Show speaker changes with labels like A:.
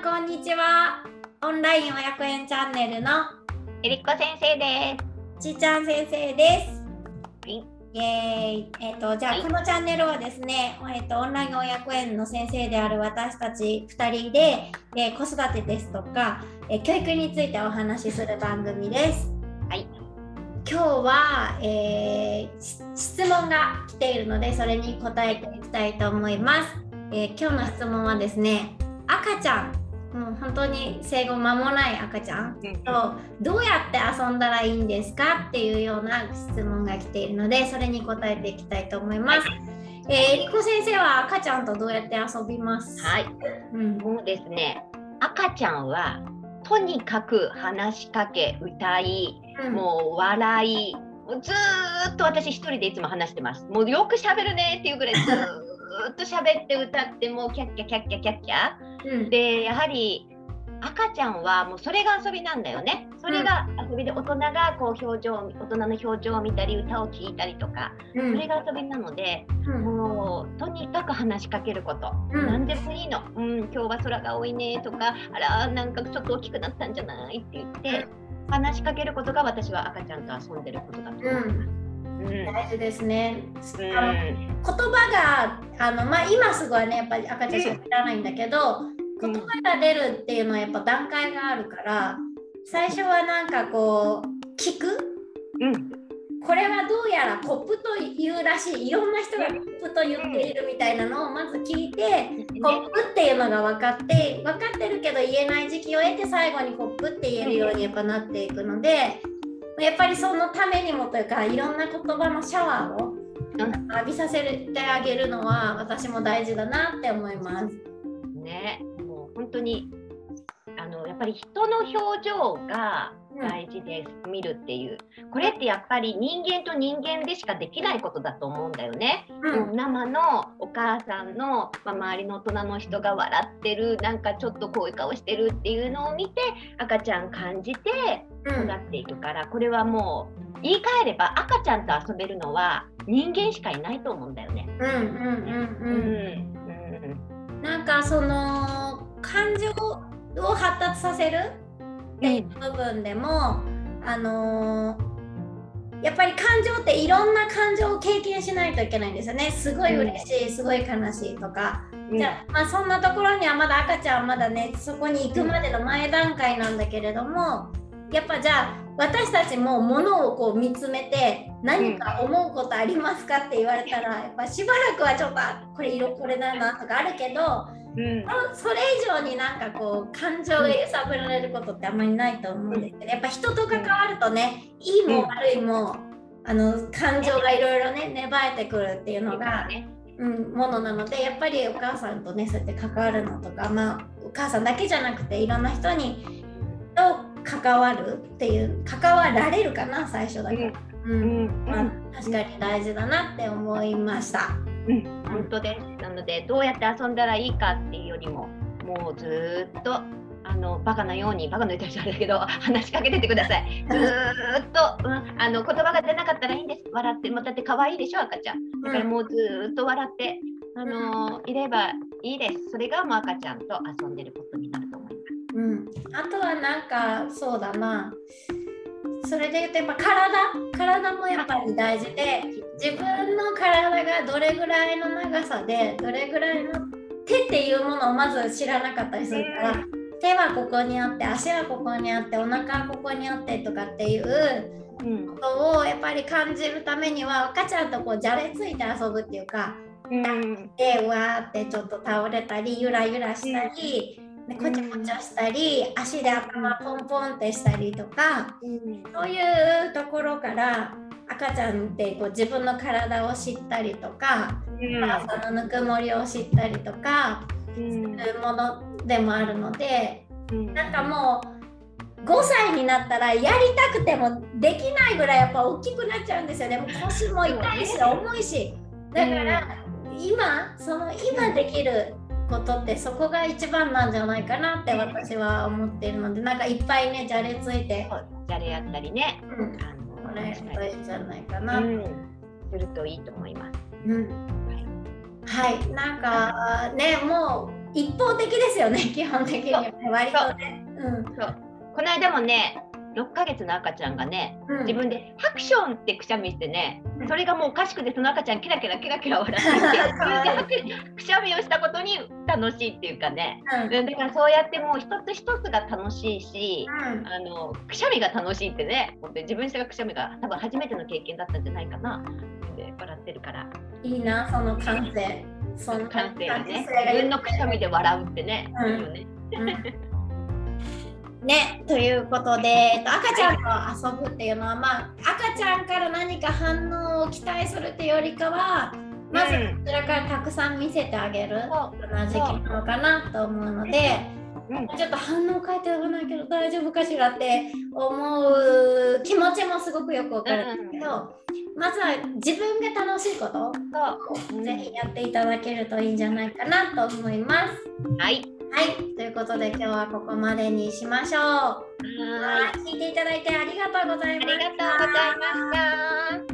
A: んこんにちは。オンライン親子園チャンネルの
B: えりっこ先生で
A: ちーちゃん先生です。
B: はい。
A: イエーイ。えっ、とじゃあ、
B: はい。
A: このチャンネルはですね、えっとオンライン親子園の先生である私たち2人で、えー子育てですとか、えー教育についてお話しする番組です。
B: はい。
A: 今日は、えーし質問が来ているのでそれに答えていきたいと思います、えー今日の質問はですね赤ちゃんもう本当に生後間もない赤ちゃん。とどうやって遊んだらいいんですかっていうような質問が来ているのでそれに答えていきたいと思います、えー、えりこ先生は赤ちゃんとどうやって遊びます？
B: はい。
A: うん。
B: もうですね。赤ちゃんはとにかく話しかけ歌い
A: うん。
B: もう笑いずーっと私一人でいつも話してます。もうよく喋るねっていうぐらいずーっと喋って歌ってもうキャッキャキャッキャキャッキャ
A: うん。
B: でやはり赤ちゃんはもうそれが遊びなんだよね。それが遊びで大人がこう表情大人の表情を見たり歌を聴いたりとか
A: うん。
B: それが遊びなので
A: うん。
B: もうとにかく話しかけること、
A: うん。
B: 何でもいいの、うん、今日は空が多いねとかあらなんかちょっと大きくなったんじゃないって言って、話しかけることが私は赤ちゃんと遊んでることだと思います。うん
A: 大事ですね、
B: うん
A: あの言葉があの、まあ、今すぐはねやっぱり赤ちゃん喋らないんだけど、
B: うん。
A: 言葉が出るっていうのはやっぱ段階があるから最初はなんかこう聞く？
B: うん。
A: これはどうやらコップというらしいいろんな人がコップと言っているみたいなのをまず聞いてコップっていうのが分かって分かってるけど言えない時期を得て最後にコップって言えるようにやっぱなっていくのでやっぱりそのためにもというかいろんな言葉のシャワーを
B: うん
A: 浴びさせてあげるのは私も大事だなって思います。
B: ねもう本当にぱり人の表情が大事です、見るっていう。これってやっぱり人間と人間でしかできないことだと思うんだよね。
A: うん。
B: 生のお母さんの、まあ、周りの大人の人が笑ってるなんかちょっとこういう顔してるっていうのを見て赤ちゃん感じて
A: うん。
B: 育っていくから、これはもう言い換えれば赤ちゃんと遊べるのは人間しかいないと思うんだよね。
A: うんうんうん
B: う
A: うんん。なんかその感情を発達させるっていう部分でも、あのーやっぱり感情っていろんな感情を経験しないといけないんですよね。すごい嬉しい、すごい悲しいとか、
B: うん。
A: じゃあまあそんなところにはまだ赤ちゃんはまだねそこに行くまでの前段階なんだけれどもやっぱじゃあ私たちも物をこう見つめて何か思うことありますかって言われたらやっぱしばらくはちょっとあこれ色これだなとかあるけど
B: うん。
A: それ以上になんかこう感情が揺さぶられることってあんまりないと思うんですけどやっぱ人と関わるとねいいも悪いもあの感情がいろいろね芽生えてくるっていうのが、
B: ね。
A: うん、ものなのでやっぱりお母さんとねそうやって関わるのとかまあお母さんだけじゃなくていろんな人にと関わるっていう関わられるかな最初だから。うん。
B: うん。
A: まあ、確かに大事だなって思いました。
B: うん、本当です。なのでどうやって遊んだらいいかっていうよりももうずーっとあのバカなようにバカの言ったらあれだけど話しかけててください。ずーっと、うん、あの言葉が出なかったらいいんです。笑ってもうだって可愛いでしょ赤ちゃん。だからもうずーっと笑ってあのいればいいです。それがもう赤ちゃんと遊んでることになると思います。
A: うん、あとはなんかそうだなそれで言うとやっぱ体？体もやっぱり大事で自分の体がどれぐらいの長さでどれぐらいの手っていうものをまず知らなかったりするから手はここにあって足はここにあってお腹はここにあってとかっていう
B: うん
A: ことをやっぱり感じるためには赤ちゃんとこうじゃれついて遊ぶっていうか
B: うん。
A: でわーってちょっと倒れたりゆらゆらしたり、でこちょこちょしたり足で頭ポンポンってしたりとか
B: うん。
A: そういうところから赤ちゃんってこう自分の体を知ったりとかお母さんのぬくもりを知ったりとか
B: うん。
A: するものでもあるので
B: うん。
A: なんかもう5歳になったらやりたくてもできないぐらいやっぱ大きくなっちゃうんですよね。もう腰も痛いし重いし。だから今その今できることってそこが一番なんじゃないかなって私は思っているのでなんかいっぱいねじゃれついて、
B: じゃれやったりね。
A: うん、これ
B: 確かに
A: い。いんじゃないかな、
B: うん、するといいと思います。
A: うん。はい、なんかね、もう一方的ですよね。基本的にはね。割とね。うん。
B: そう。この間もね6ヶ月の赤ちゃんがね
A: うん。
B: 自分でハクションってくしゃみしてね
A: うん。
B: それがもうおかしくてその赤ちゃんキラキラキラキラ笑っていてくしゃみをしたことに楽しいっていうかね。
A: うん。
B: うんだからそうやってもう一つ一つが楽しいし
A: うん。
B: あのくしゃみが楽しいってね本当に自分したくしゃみが多分初めての経験だったんじゃないかな。で笑ってるから。
A: いいなその感性。その
B: 感性がね自分のくしゃみで笑うってね、
A: うん。
B: いいよね。
A: うんね、ということで、えっと、赤ちゃんと遊ぶっていうのは、まあ、赤ちゃんから何か反応を期待するっていうよりかはまず
B: うん。
A: こちらからたくさん見せてあげるよ
B: そう
A: うな時期なのかなと思うので
B: うん。
A: ちょっと反応変えておかないけど大丈夫かしらって思う気持ちもすごくよくわかるんですけど、まずは自分が楽しいことをぜひやっていただけるといいんじゃないかなと思います。
B: はい
A: はい。ということで今日はここまでにしましょう。はい。聞いていただいてありがとうございました。
B: ありがとうございました。